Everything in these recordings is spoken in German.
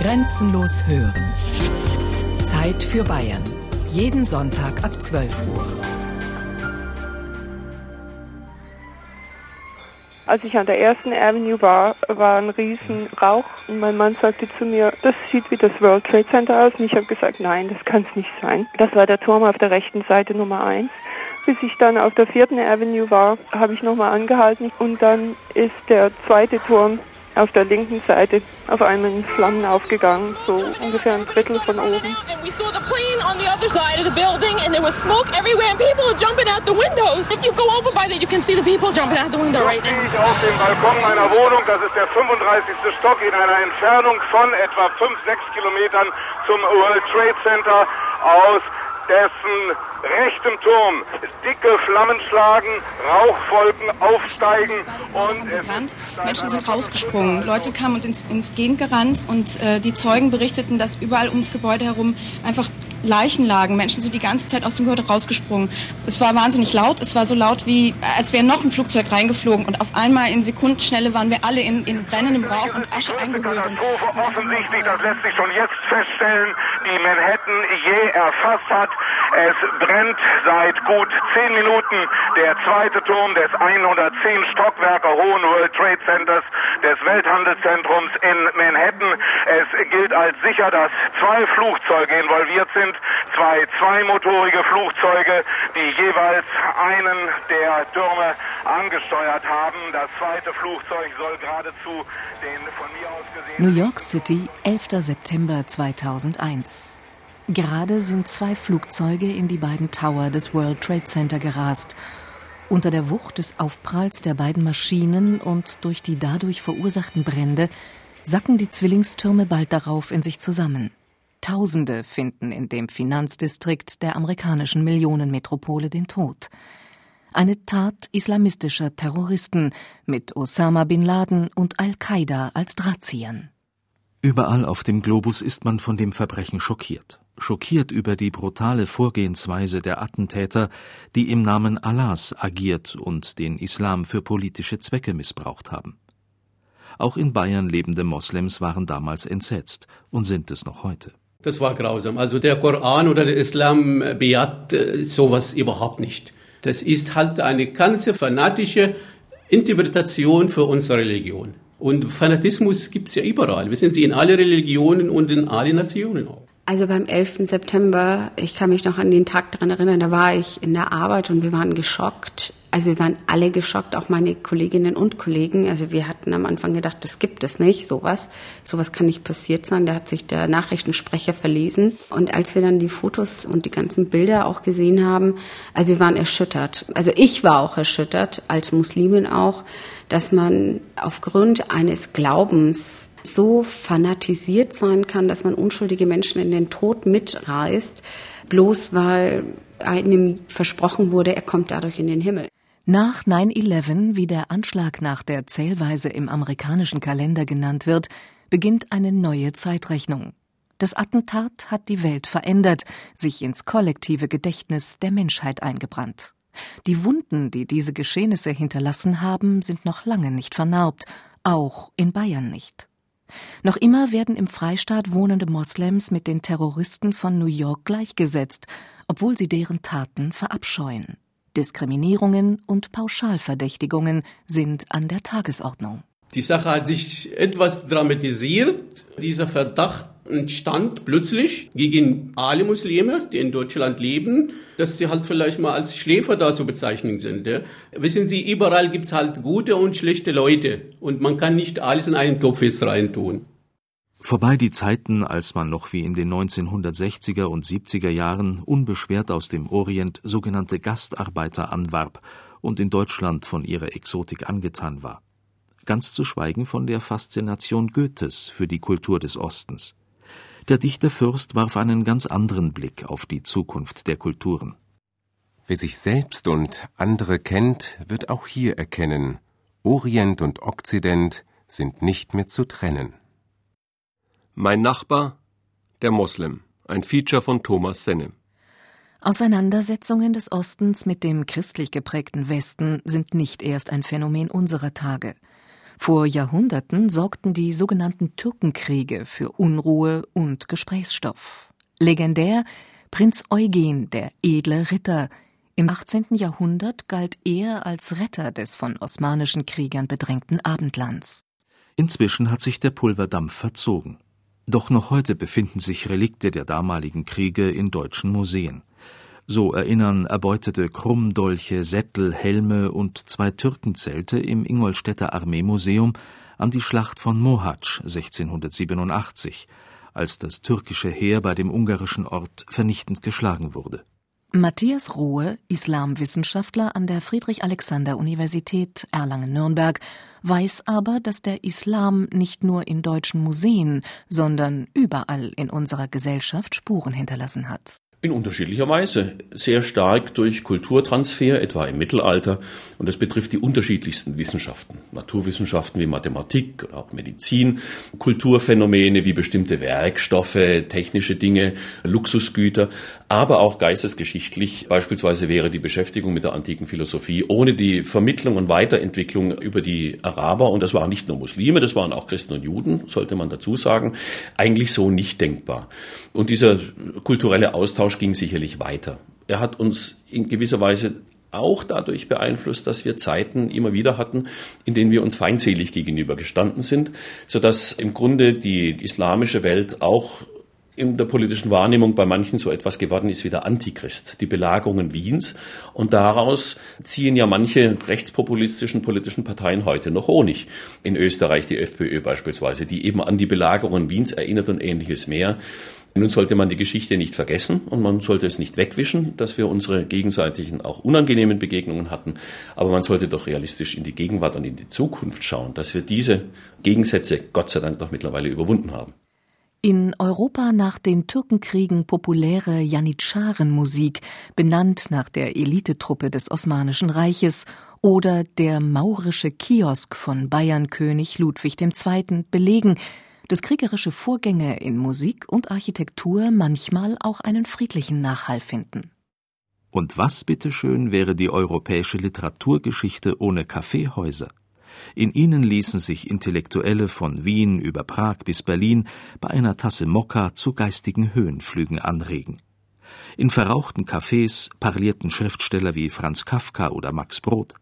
Grenzenlos hören. Zeit für Bayern. Jeden Sonntag ab 12 Uhr. Als ich an der ersten Avenue war, war ein riesen Rauch und mein Mann sagte zu mir, das sieht wie das World Trade Center aus. Und ich habe gesagt, nein, das kann es nicht sein. Das war der Turm auf der rechten Seite Nummer eins. Bis ich dann auf der vierten Avenue war, habe ich nochmal angehalten und dann ist der zweite Turm auf der linken Seite auf einmal in Flammen aufgegangen, so ungefähr ein Drittel von oben. And we saw the plane on the other side of the building and there was smoke everywhere and people were jumping out the windows. If you go over by there, you can see the people jumping out the window right now. Ich auf dem Balkon meiner Wohnung, das ist der 35. Stock, in einer Entfernung von etwa 5, 6 Kilometern zum World Trade Center aus dessen rechtem Turm dicke Flammen schlagen, Rauchwolken aufsteigen und Gebrannt. Menschen sind rausgesprungen. Leute kamen und ins, ins Gegend gerannt und äh, die Zeugen berichteten, dass überall ums Gebäude herum einfach Leichen lagen. Menschen sind die ganze Zeit aus dem Gebäude rausgesprungen. Es war wahnsinnig laut. Es war so laut, wie als wäre noch ein Flugzeug reingeflogen. Und auf einmal in Sekundenschnelle waren wir alle in, in brennendem Rauch und Asche eingehüllt. Offensichtlich, das lässt sich schon jetzt feststellen, die Manhattan je erfasst hat. Es brennt seit gut zehn Minuten der zweite Turm des 110 Stockwerke hohen World Trade Centers des Welthandelszentrums in Manhattan. Es gilt als sicher, dass zwei Flugzeuge involviert sind, zwei zweimotorige Flugzeuge, die jeweils einen der Türme angesteuert haben. Das zweite Flugzeug soll geradezu den von mir aus gesehen New York City, 11. September 2001. Gerade sind zwei Flugzeuge in die beiden Tower des World Trade Center gerast. Unter der Wucht des Aufpralls der beiden Maschinen und durch die dadurch verursachten Brände sacken die Zwillingstürme bald darauf in sich zusammen. Tausende finden in dem Finanzdistrikt der amerikanischen Millionenmetropole den Tod. Eine Tat islamistischer Terroristen mit Osama bin Laden und Al-Qaida als Drahtziehern. Überall auf dem Globus ist man von dem Verbrechen schockiert. Schockiert über die brutale Vorgehensweise der Attentäter, die im Namen Allahs agiert und den Islam für politische Zwecke missbraucht haben. Auch in Bayern lebende Moslems waren damals entsetzt und sind es noch heute. Das war grausam. Also der Koran oder der Islam bejaht äh, sowas überhaupt nicht. Das ist halt eine ganze fanatische Interpretation für unsere Religion. Und Fanatismus gibt es ja überall. Wir sind sie in alle Religionen und in alle Nationen auch. Also beim 11. September, ich kann mich noch an den Tag daran erinnern, da war ich in der Arbeit und wir waren geschockt. Also wir waren alle geschockt, auch meine Kolleginnen und Kollegen. Also wir hatten am Anfang gedacht, das gibt es nicht, sowas. Sowas kann nicht passiert sein. Da hat sich der Nachrichtensprecher verlesen. Und als wir dann die Fotos und die ganzen Bilder auch gesehen haben, also wir waren erschüttert. Also ich war auch erschüttert, als Muslimin auch, dass man aufgrund eines Glaubens so fanatisiert sein kann, dass man unschuldige Menschen in den Tod mitreißt, bloß weil einem versprochen wurde, er kommt dadurch in den Himmel. Nach 9-11, wie der Anschlag nach der Zählweise im amerikanischen Kalender genannt wird, beginnt eine neue Zeitrechnung. Das Attentat hat die Welt verändert, sich ins kollektive Gedächtnis der Menschheit eingebrannt. Die Wunden, die diese Geschehnisse hinterlassen haben, sind noch lange nicht vernarbt, auch in Bayern nicht. Noch immer werden im Freistaat wohnende Moslems mit den Terroristen von New York gleichgesetzt, obwohl sie deren Taten verabscheuen. Diskriminierungen und Pauschalverdächtigungen sind an der Tagesordnung. Die Sache hat sich etwas dramatisiert. Dieser Verdacht entstand plötzlich gegen alle Muslime, die in Deutschland leben, dass sie halt vielleicht mal als Schläfer da zu bezeichnen sind. Ja. Wissen Sie, überall gibt's halt gute und schlechte Leute und man kann nicht alles in einen Topf jetzt reintun. Vorbei die Zeiten, als man noch wie in den 1960er und 70er Jahren unbeschwert aus dem Orient sogenannte Gastarbeiter anwarb und in Deutschland von ihrer Exotik angetan war. Ganz zu schweigen von der Faszination Goethes für die Kultur des Ostens. Der Dichter Fürst warf einen ganz anderen Blick auf die Zukunft der Kulturen. Wer sich selbst und andere kennt, wird auch hier erkennen, Orient und Okzident sind nicht mehr zu trennen. Mein Nachbar, der Moslem. Ein Feature von Thomas Senne. Auseinandersetzungen des Ostens mit dem christlich geprägten Westen sind nicht erst ein Phänomen unserer Tage. Vor Jahrhunderten sorgten die sogenannten Türkenkriege für Unruhe und Gesprächsstoff. Legendär Prinz Eugen, der edle Ritter. Im 18. Jahrhundert galt er als Retter des von osmanischen Kriegern bedrängten Abendlands. Inzwischen hat sich der Pulverdampf verzogen. Doch noch heute befinden sich Relikte der damaligen Kriege in deutschen Museen. So erinnern erbeutete Krummdolche, Sättel, Helme und zwei Türkenzelte im Ingolstädter Armeemuseum an die Schlacht von Mohacs 1687, als das türkische Heer bei dem ungarischen Ort vernichtend geschlagen wurde. Matthias Rohe, Islamwissenschaftler an der Friedrich-Alexander-Universität Erlangen-Nürnberg, weiß aber, dass der Islam nicht nur in deutschen Museen, sondern überall in unserer Gesellschaft Spuren hinterlassen hat. In unterschiedlicher Weise. Sehr stark durch Kulturtransfer, etwa im Mittelalter. Und das betrifft die unterschiedlichsten Wissenschaften. Naturwissenschaften wie Mathematik oder auch Medizin, Kulturphänomene wie bestimmte Werkstoffe, technische Dinge, Luxusgüter, aber auch geistesgeschichtlich. Beispielsweise wäre die Beschäftigung mit der antiken Philosophie ohne die Vermittlung und Weiterentwicklung über die Araber, und das waren nicht nur Muslime, das waren auch Christen und Juden, sollte man dazu sagen, eigentlich so nicht denkbar. Und dieser kulturelle Austausch ging sicherlich weiter. Er hat uns in gewisser Weise auch dadurch beeinflusst, dass wir Zeiten immer wieder hatten, in denen wir uns feindselig gegenüber gestanden sind, sodass im Grunde die islamische Welt auch in der politischen Wahrnehmung bei manchen so etwas geworden ist wie der Antichrist, die Belagerungen Wiens. Und daraus ziehen ja manche rechtspopulistischen politischen Parteien heute noch Honig. In Österreich die FPÖ beispielsweise, die eben an die Belagerungen Wiens erinnert und ähnliches mehr. Nun sollte man die Geschichte nicht vergessen und man sollte es nicht wegwischen, dass wir unsere gegenseitigen, auch unangenehmen Begegnungen hatten. Aber man sollte doch realistisch in die Gegenwart und in die Zukunft schauen, dass wir diese Gegensätze Gott sei Dank doch mittlerweile überwunden haben. In Europa nach den Türkenkriegen populäre Janitscharenmusik, benannt nach der Elitetruppe des Osmanischen Reiches, oder der maurische Kiosk von Bayernkönig Ludwig II. belegen, dass kriegerische Vorgänge in Musik und Architektur manchmal auch einen friedlichen Nachhall finden. Und was bitteschön wäre die europäische Literaturgeschichte ohne Kaffeehäuser? In ihnen ließen sich Intellektuelle von Wien über Prag bis Berlin bei einer Tasse Mokka zu geistigen Höhenflügen anregen. In verrauchten Cafés parlierten Schriftsteller wie Franz Kafka oder Max Brod.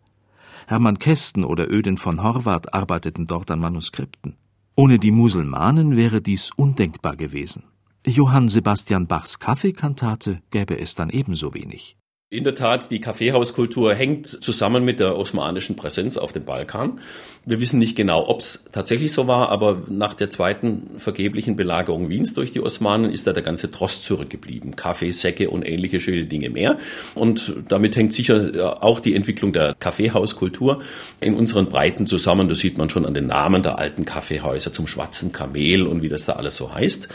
Hermann Kästen oder Öden von Horvath arbeiteten dort an Manuskripten. Ohne die Musulmanen wäre dies undenkbar gewesen. Johann Sebastian Bachs Kaffeekantate gäbe es dann ebenso wenig. In der Tat, die Kaffeehauskultur hängt zusammen mit der osmanischen Präsenz auf dem Balkan. Wir wissen nicht genau, ob es tatsächlich so war, aber nach der zweiten vergeblichen Belagerung Wiens durch die Osmanen ist da der ganze Trost zurückgeblieben. Kaffee, Säcke und ähnliche schöne Dinge mehr. Und damit hängt sicher auch die Entwicklung der Kaffeehauskultur in unseren Breiten zusammen. Das sieht man schon an den Namen der alten Kaffeehäuser zum Schwarzen Kamel und wie das da alles so heißt.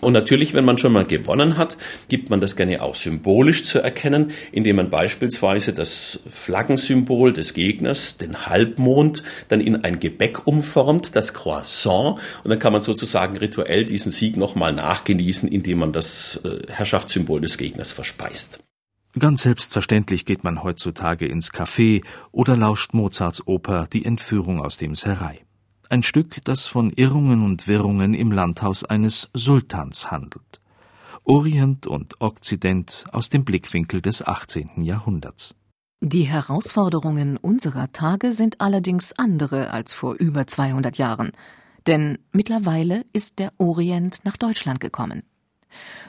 Und natürlich, wenn man schon mal gewonnen hat, gibt man das gerne auch symbolisch zu erkennen indem man beispielsweise das Flaggensymbol des Gegners, den Halbmond, dann in ein Gebäck umformt, das Croissant, und dann kann man sozusagen rituell diesen Sieg nochmal nachgenießen, indem man das äh, Herrschaftssymbol des Gegners verspeist. Ganz selbstverständlich geht man heutzutage ins Café oder lauscht Mozarts Oper Die Entführung aus dem Serai. Ein Stück, das von Irrungen und Wirrungen im Landhaus eines Sultans handelt. Orient und Okzident aus dem Blickwinkel des 18. Jahrhunderts. Die Herausforderungen unserer Tage sind allerdings andere als vor über 200 Jahren, denn mittlerweile ist der Orient nach Deutschland gekommen.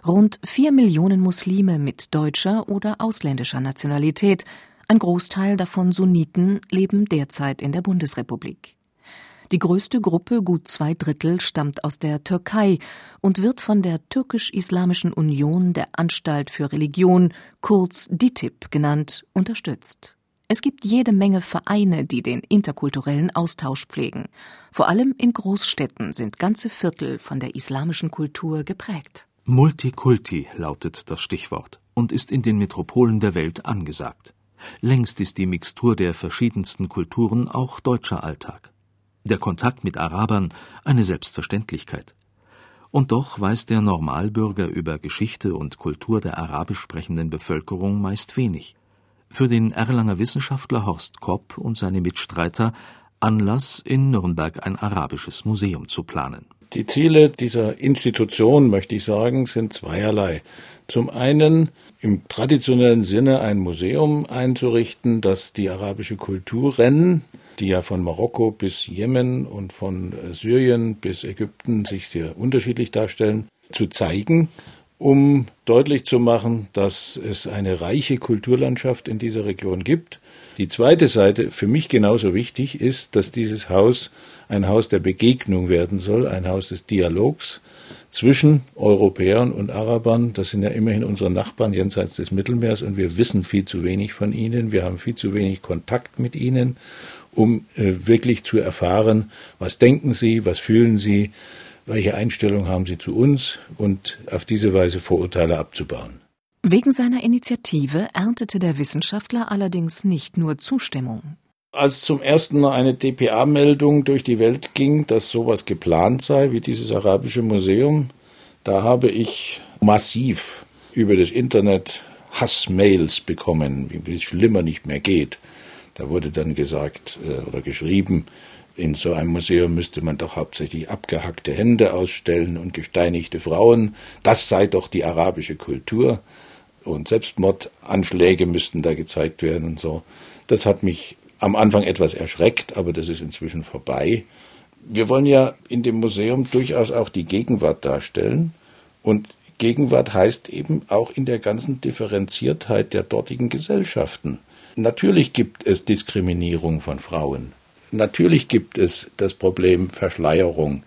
Rund vier Millionen Muslime mit deutscher oder ausländischer Nationalität, ein Großteil davon Sunniten, leben derzeit in der Bundesrepublik. Die größte Gruppe, gut zwei Drittel, stammt aus der Türkei und wird von der Türkisch-Islamischen Union der Anstalt für Religion, kurz DITIB genannt, unterstützt. Es gibt jede Menge Vereine, die den interkulturellen Austausch pflegen. Vor allem in Großstädten sind ganze Viertel von der islamischen Kultur geprägt. Multikulti lautet das Stichwort und ist in den Metropolen der Welt angesagt. Längst ist die Mixtur der verschiedensten Kulturen auch deutscher Alltag der Kontakt mit Arabern eine Selbstverständlichkeit. Und doch weiß der Normalbürger über Geschichte und Kultur der arabisch sprechenden Bevölkerung meist wenig. Für den Erlanger Wissenschaftler Horst Kopp und seine Mitstreiter Anlass, in Nürnberg ein arabisches Museum zu planen. Die Ziele dieser Institution, möchte ich sagen, sind zweierlei. Zum einen im traditionellen Sinne ein Museum einzurichten, das die arabische Kulturen, die ja von Marokko bis Jemen und von Syrien bis Ägypten sich sehr unterschiedlich darstellen, zu zeigen um deutlich zu machen, dass es eine reiche Kulturlandschaft in dieser Region gibt. Die zweite Seite, für mich genauso wichtig, ist, dass dieses Haus ein Haus der Begegnung werden soll, ein Haus des Dialogs zwischen Europäern und Arabern. Das sind ja immerhin unsere Nachbarn jenseits des Mittelmeers und wir wissen viel zu wenig von ihnen. Wir haben viel zu wenig Kontakt mit ihnen, um äh, wirklich zu erfahren, was denken sie, was fühlen sie, welche Einstellung haben Sie zu uns und auf diese Weise Vorurteile abzubauen. Wegen seiner Initiative erntete der Wissenschaftler allerdings nicht nur Zustimmung. Als zum ersten Mal eine DPA-Meldung durch die Welt ging, dass sowas geplant sei wie dieses arabische Museum, da habe ich massiv über das Internet Hassmails bekommen, wie es schlimmer nicht mehr geht. Da wurde dann gesagt äh, oder geschrieben, in so einem Museum müsste man doch hauptsächlich abgehackte Hände ausstellen und gesteinigte Frauen. Das sei doch die arabische Kultur. Und Selbstmordanschläge müssten da gezeigt werden und so. Das hat mich am Anfang etwas erschreckt, aber das ist inzwischen vorbei. Wir wollen ja in dem Museum durchaus auch die Gegenwart darstellen. Und Gegenwart heißt eben auch in der ganzen Differenziertheit der dortigen Gesellschaften. Natürlich gibt es Diskriminierung von Frauen. Natürlich gibt es das Problem Verschleierung.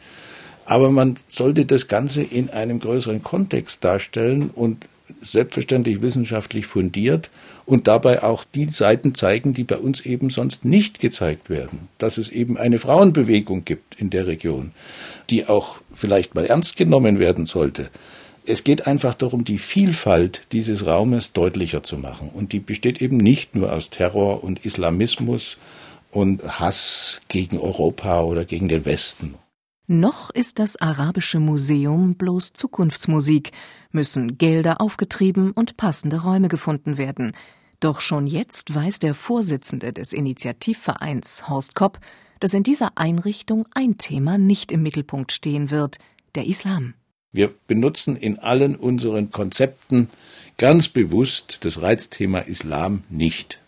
Aber man sollte das Ganze in einem größeren Kontext darstellen und selbstverständlich wissenschaftlich fundiert und dabei auch die Seiten zeigen, die bei uns eben sonst nicht gezeigt werden. Dass es eben eine Frauenbewegung gibt in der Region, die auch vielleicht mal ernst genommen werden sollte. Es geht einfach darum, die Vielfalt dieses Raumes deutlicher zu machen. Und die besteht eben nicht nur aus Terror und Islamismus, und Hass gegen Europa oder gegen den Westen. Noch ist das Arabische Museum bloß Zukunftsmusik, müssen Gelder aufgetrieben und passende Räume gefunden werden. Doch schon jetzt weiß der Vorsitzende des Initiativvereins Horst Kopp, dass in dieser Einrichtung ein Thema nicht im Mittelpunkt stehen wird, der Islam. Wir benutzen in allen unseren Konzepten ganz bewusst das Reizthema Islam nicht.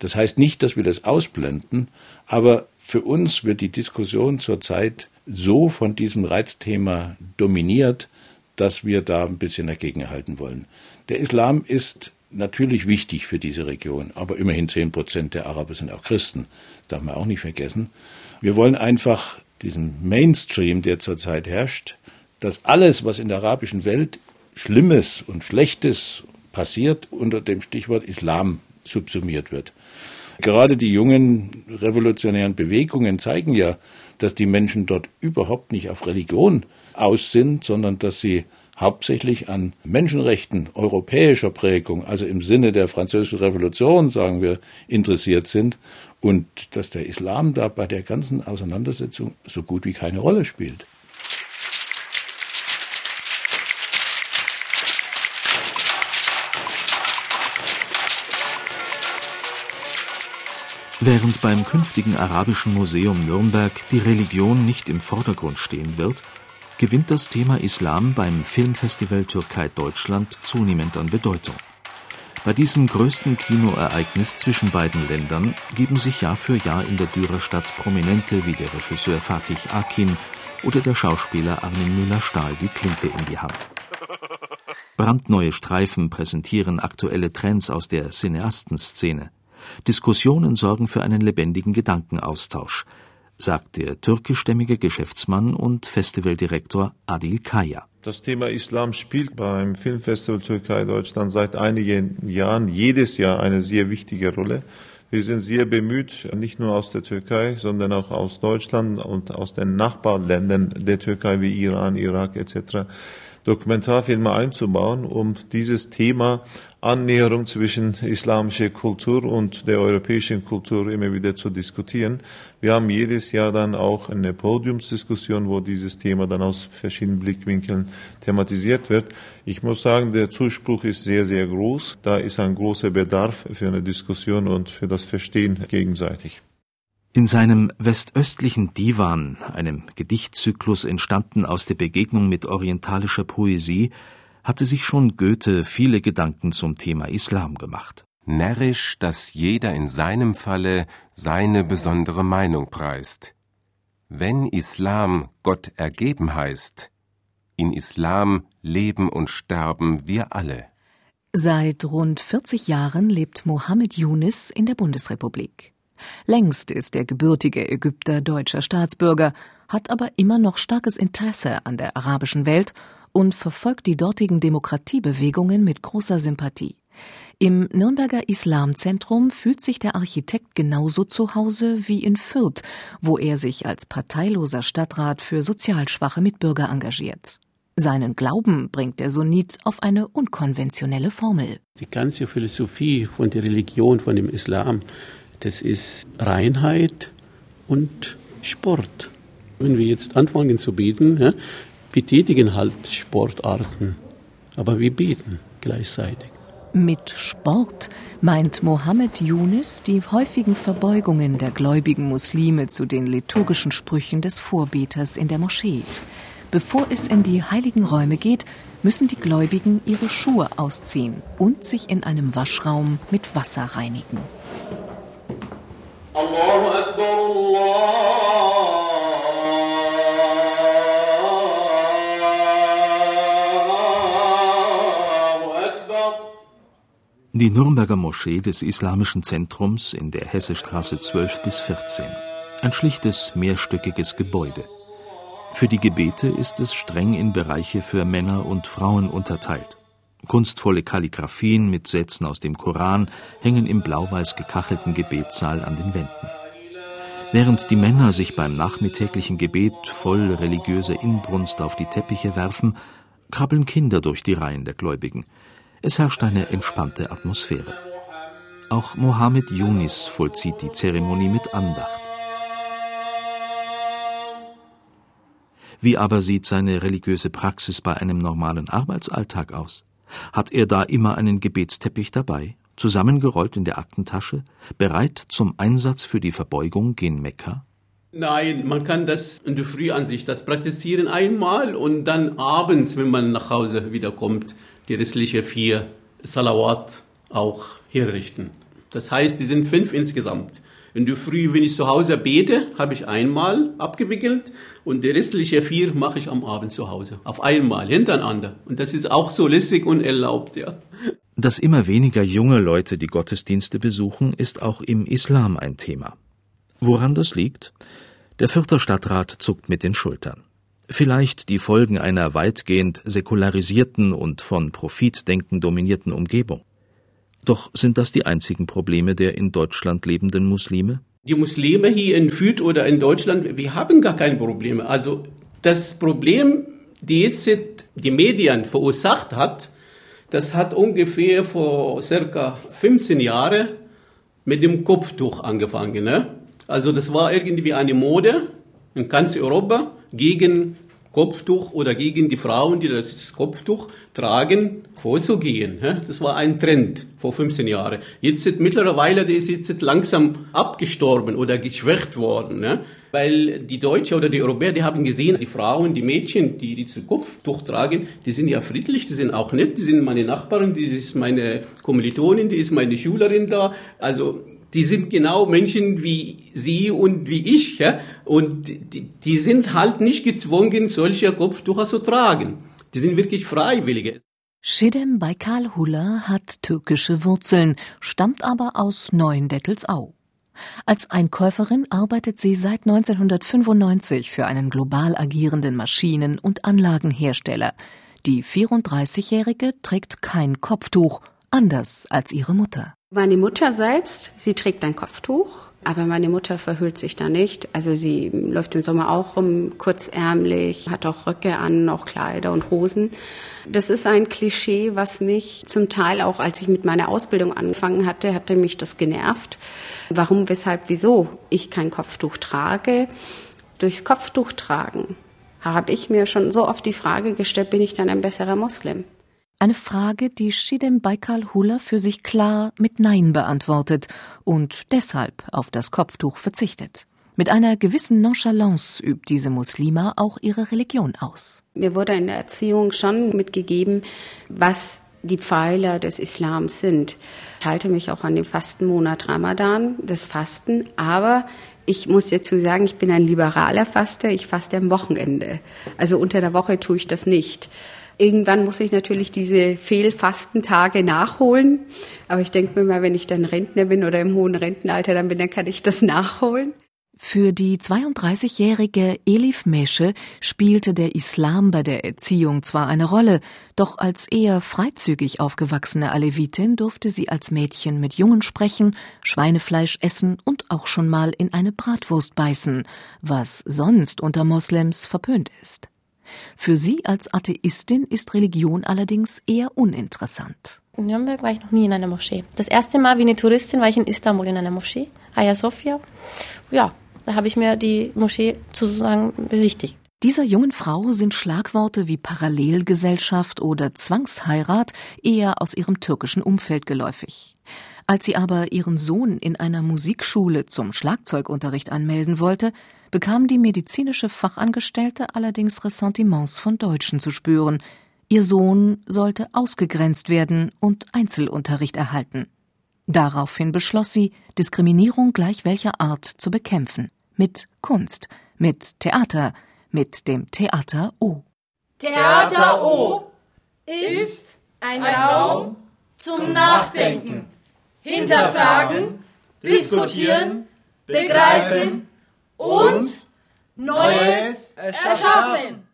Das heißt nicht, dass wir das ausblenden, aber für uns wird die Diskussion zurzeit so von diesem Reizthema dominiert, dass wir da ein bisschen dagegenhalten wollen. Der Islam ist natürlich wichtig für diese Region, aber immerhin zehn Prozent der Araber sind auch Christen. Das darf man auch nicht vergessen. Wir wollen einfach diesen Mainstream, der zurzeit herrscht, dass alles, was in der arabischen Welt Schlimmes und Schlechtes passiert, unter dem Stichwort Islam subsumiert wird. Gerade die jungen revolutionären Bewegungen zeigen ja, dass die Menschen dort überhaupt nicht auf Religion aus sind, sondern dass sie hauptsächlich an Menschenrechten europäischer Prägung, also im Sinne der französischen Revolution, sagen wir, interessiert sind und dass der Islam da bei der ganzen Auseinandersetzung so gut wie keine Rolle spielt. Während beim künftigen Arabischen Museum Nürnberg die Religion nicht im Vordergrund stehen wird, gewinnt das Thema Islam beim Filmfestival Türkei Deutschland zunehmend an Bedeutung. Bei diesem größten Kinoereignis zwischen beiden Ländern geben sich Jahr für Jahr in der Dürerstadt Prominente wie der Regisseur Fatih Akin oder der Schauspieler Armin Müller-Stahl die Klinke in die Hand. Brandneue Streifen präsentieren aktuelle Trends aus der Cineastenszene. Diskussionen sorgen für einen lebendigen Gedankenaustausch, sagt der türkischstämmige Geschäftsmann und Festivaldirektor Adil Kaya. Das Thema Islam spielt beim Filmfestival Türkei Deutschland seit einigen Jahren jedes Jahr eine sehr wichtige Rolle. Wir sind sehr bemüht, nicht nur aus der Türkei, sondern auch aus Deutschland und aus den Nachbarländern der Türkei wie Iran, Irak etc. Dokumentarfilme einzubauen, um dieses Thema Annäherung zwischen islamischer Kultur und der europäischen Kultur immer wieder zu diskutieren. Wir haben jedes Jahr dann auch eine Podiumsdiskussion, wo dieses Thema dann aus verschiedenen Blickwinkeln thematisiert wird. Ich muss sagen, der Zuspruch ist sehr, sehr groß. Da ist ein großer Bedarf für eine Diskussion und für das Verstehen gegenseitig. In seinem westöstlichen Divan, einem Gedichtzyklus entstanden aus der Begegnung mit orientalischer Poesie, hatte sich schon Goethe viele Gedanken zum Thema Islam gemacht. Närrisch, dass jeder in seinem Falle seine besondere Meinung preist. Wenn Islam Gott ergeben heißt, in Islam leben und sterben wir alle. Seit rund 40 Jahren lebt Mohammed Yunis in der Bundesrepublik. Längst ist der gebürtige Ägypter deutscher Staatsbürger, hat aber immer noch starkes Interesse an der arabischen Welt und verfolgt die dortigen Demokratiebewegungen mit großer Sympathie. Im Nürnberger Islamzentrum fühlt sich der Architekt genauso zu Hause wie in Fürth, wo er sich als parteiloser Stadtrat für sozial schwache Mitbürger engagiert. Seinen Glauben bringt der Sunnit auf eine unkonventionelle Formel. Die ganze Philosophie von der Religion, von dem Islam, das ist Reinheit und Sport. Wenn wir jetzt anfangen zu beten, ja, betätigen halt Sportarten, aber wir beten gleichzeitig. Mit Sport meint Mohammed Yunis die häufigen Verbeugungen der gläubigen Muslime zu den liturgischen Sprüchen des Vorbeters in der Moschee. Bevor es in die heiligen Räume geht, müssen die Gläubigen ihre Schuhe ausziehen und sich in einem Waschraum mit Wasser reinigen. Die Nürnberger Moschee des Islamischen Zentrums in der Hessestraße 12 bis 14. Ein schlichtes, mehrstöckiges Gebäude. Für die Gebete ist es streng in Bereiche für Männer und Frauen unterteilt. Kunstvolle Kalligraphien mit Sätzen aus dem Koran hängen im blau-weiß gekachelten Gebetssaal an den Wänden. Während die Männer sich beim nachmittäglichen Gebet voll religiöser Inbrunst auf die Teppiche werfen, krabbeln Kinder durch die Reihen der Gläubigen – es herrscht eine entspannte Atmosphäre. Auch Mohammed Yunis vollzieht die Zeremonie mit Andacht. Wie aber sieht seine religiöse Praxis bei einem normalen Arbeitsalltag aus? Hat er da immer einen Gebetsteppich dabei, zusammengerollt in der Aktentasche, bereit zum Einsatz für die Verbeugung gen Mekka? Nein, man kann das in der Frühansicht, das praktizieren einmal und dann abends, wenn man nach Hause wiederkommt, die restlichen vier Salawat auch herrichten. Das heißt, die sind fünf insgesamt. In der Früh, wenn ich zu Hause bete, habe ich einmal abgewickelt und die restlichen vier mache ich am Abend zu Hause. Auf einmal, hintereinander. Und das ist auch so lässig und erlaubt, ja. Dass immer weniger junge Leute die Gottesdienste besuchen, ist auch im Islam ein Thema. Woran das liegt? Der Fürther Stadtrat zuckt mit den Schultern vielleicht die Folgen einer weitgehend säkularisierten und von Profitdenken dominierten Umgebung. Doch sind das die einzigen Probleme der in Deutschland lebenden Muslime? Die Muslime hier in Süd oder in Deutschland, wir haben gar keine Probleme. Also das Problem, die jetzt die Medien verursacht hat, das hat ungefähr vor circa 15 Jahren mit dem Kopftuch angefangen. Ne? Also das war irgendwie eine Mode in ganz Europa gegen Kopftuch oder gegen die Frauen, die das Kopftuch tragen, vorzugehen. Das war ein Trend vor 15 Jahren. Jetzt ist mittlerweile, ist jetzt langsam abgestorben oder geschwächt worden. Weil die Deutschen oder die Europäer, die haben gesehen, die Frauen, die Mädchen, die dieses Kopftuch tragen, die sind ja friedlich, die sind auch nett, die sind meine Nachbarin, die ist meine Kommilitonin, die ist meine Schülerin da. Also die sind genau Menschen wie Sie und wie ich, ja? und die, die sind halt nicht gezwungen, solche Kopftücher zu tragen. Die sind wirklich Freiwillige. Shidem Baikal Hula hat türkische Wurzeln, stammt aber aus Neuendettelsau. Als Einkäuferin arbeitet sie seit 1995 für einen global agierenden Maschinen- und Anlagenhersteller. Die 34-Jährige trägt kein Kopftuch, anders als ihre Mutter. Meine Mutter selbst, sie trägt ein Kopftuch, aber meine Mutter verhüllt sich da nicht. Also sie läuft im Sommer auch rum, kurzärmlich, hat auch Röcke an, auch Kleider und Hosen. Das ist ein Klischee, was mich zum Teil auch, als ich mit meiner Ausbildung angefangen hatte, hatte mich das genervt. Warum, weshalb, wieso ich kein Kopftuch trage? Durchs Kopftuch tragen habe ich mir schon so oft die Frage gestellt, bin ich dann ein besserer Moslem? Eine Frage, die Shidem Baikal Huller für sich klar mit Nein beantwortet und deshalb auf das Kopftuch verzichtet. Mit einer gewissen Nonchalance übt diese Muslima auch ihre Religion aus. Mir wurde in der Erziehung schon mitgegeben, was die Pfeiler des Islams sind. Ich halte mich auch an den Fastenmonat Ramadan, das Fasten, aber ich muss dazu sagen, ich bin ein liberaler Faster, ich faste am Wochenende. Also unter der Woche tue ich das nicht. Irgendwann muss ich natürlich diese Fehlfastentage nachholen. Aber ich denke mir mal, wenn ich dann Rentner bin oder im hohen Rentenalter dann bin, dann kann ich das nachholen. Für die 32-jährige Elif Mesche spielte der Islam bei der Erziehung zwar eine Rolle, doch als eher freizügig aufgewachsene Alevitin durfte sie als Mädchen mit Jungen sprechen, Schweinefleisch essen und auch schon mal in eine Bratwurst beißen, was sonst unter Moslems verpönt ist. Für sie als Atheistin ist Religion allerdings eher uninteressant. In Nürnberg war ich noch nie in einer Moschee. Das erste Mal wie eine Touristin war ich in Istanbul in einer Moschee, Hagia Sophia. Ja, da habe ich mir die Moschee sozusagen besichtigt. Dieser jungen Frau sind Schlagworte wie Parallelgesellschaft oder Zwangsheirat eher aus ihrem türkischen Umfeld geläufig. Als sie aber ihren Sohn in einer Musikschule zum Schlagzeugunterricht anmelden wollte, bekam die medizinische Fachangestellte allerdings Ressentiments von Deutschen zu spüren. Ihr Sohn sollte ausgegrenzt werden und Einzelunterricht erhalten. Daraufhin beschloss sie, Diskriminierung gleich welcher Art zu bekämpfen. Mit Kunst, mit Theater, mit dem Theater O. Theater O ist ein Raum zum Nachdenken, hinterfragen, diskutieren, begreifen und Neues erschaffen.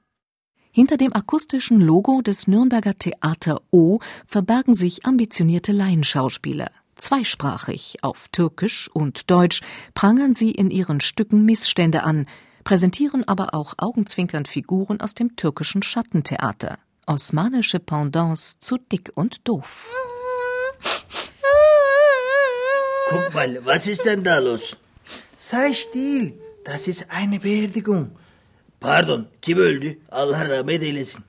Hinter dem akustischen Logo des Nürnberger Theater O verbergen sich ambitionierte Laienschauspieler. Zweisprachig, auf Türkisch und Deutsch, prangern sie in ihren Stücken Missstände an, präsentieren aber auch augenzwinkernd Figuren aus dem türkischen Schattentheater. Osmanische Pendants zu dick und doof. Guck mal, was ist denn da los? Sei still, das ist eine Beerdigung. Pardon, kim öldü? Allah rahmet eylesin.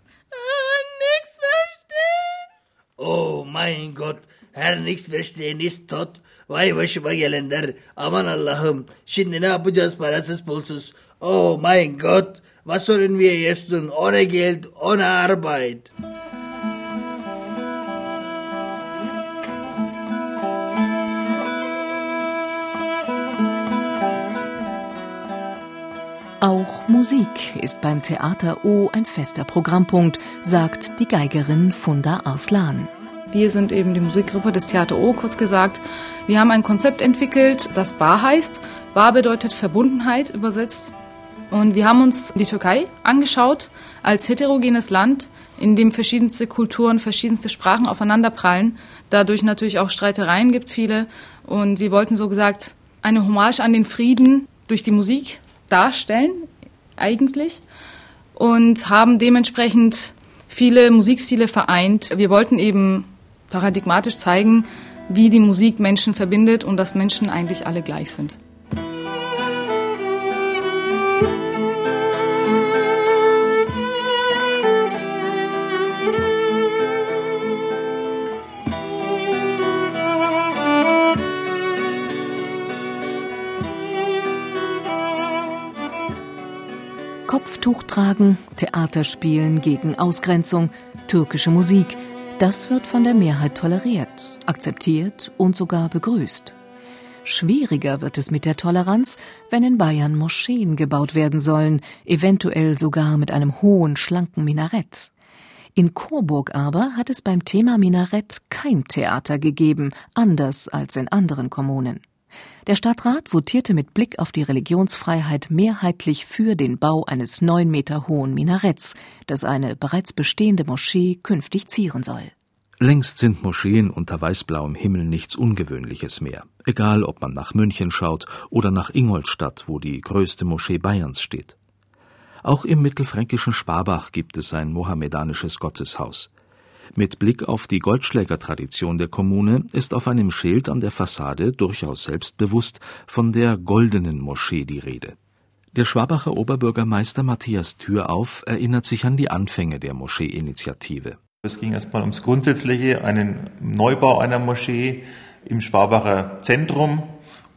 Nix verstehen. Oh mein Gott, her nichts verstehen ist tot. Vay başıma gelenler. Aman Allah'ım. Şimdi ne yapacağız parasız pulsuz? Oh mein Gott. Was sollen wir jetzt tun? Ohne Geld, ohne Arbeit. Musik ist beim Theater O ein fester Programmpunkt, sagt die Geigerin Funda Arslan. Wir sind eben die Musikgruppe des Theater O, kurz gesagt. Wir haben ein Konzept entwickelt, das Bar heißt. Bar bedeutet Verbundenheit übersetzt. Und wir haben uns die Türkei angeschaut als heterogenes Land, in dem verschiedenste Kulturen, verschiedenste Sprachen aufeinanderprallen. Dadurch natürlich auch Streitereien gibt viele. Und wir wollten so gesagt eine Hommage an den Frieden durch die Musik darstellen, eigentlich. Und haben dementsprechend viele Musikstile vereint. Wir wollten eben paradigmatisch zeigen, wie die Musik Menschen verbindet und dass Menschen eigentlich alle gleich sind. Kopftuch tragen, Theater spielen gegen Ausgrenzung, türkische Musik, das wird von der Mehrheit toleriert, akzeptiert und sogar begrüßt. Schwieriger wird es mit der Toleranz, wenn in Bayern Moscheen gebaut werden sollen, eventuell sogar mit einem hohen, schlanken Minarett. In Coburg aber hat es beim Thema Minarett kein Theater gegeben, anders als in anderen Kommunen. Der Stadtrat votierte mit Blick auf die Religionsfreiheit mehrheitlich für den Bau eines neun Meter hohen Minaretts, das eine bereits bestehende Moschee künftig zieren soll. Längst sind Moscheen unter weißblauem Himmel nichts Ungewöhnliches mehr, egal ob man nach München schaut oder nach Ingolstadt, wo die größte Moschee Bayerns steht. Auch im mittelfränkischen Sparbach gibt es ein mohammedanisches Gotteshaus. Mit Blick auf die Goldschlägertradition der Kommune ist auf einem Schild an der Fassade durchaus selbstbewusst von der Goldenen Moschee die Rede. Der Schwabacher Oberbürgermeister Matthias Türauf erinnert sich an die Anfänge der Moschee-Initiative. Es ging erstmal ums Grundsätzliche, einen Neubau einer Moschee im Schwabacher Zentrum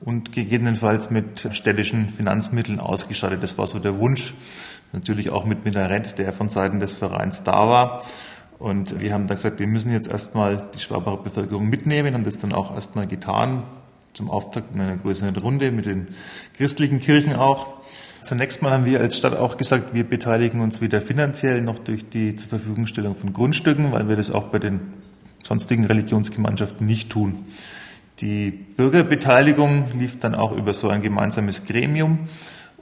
und gegebenenfalls mit städtischen Finanzmitteln ausgestattet. Das war so der Wunsch. Natürlich auch mit Minarett, der von Seiten des Vereins da war. Und wir haben dann gesagt, wir müssen jetzt erstmal die Schwabacher Bevölkerung mitnehmen, haben das dann auch erstmal getan, zum Auftakt in einer größeren Runde mit den christlichen Kirchen auch. Zunächst mal haben wir als Stadt auch gesagt, wir beteiligen uns weder finanziell noch durch die zur Verfügungstellung von Grundstücken, weil wir das auch bei den sonstigen Religionsgemeinschaften nicht tun. Die Bürgerbeteiligung lief dann auch über so ein gemeinsames Gremium.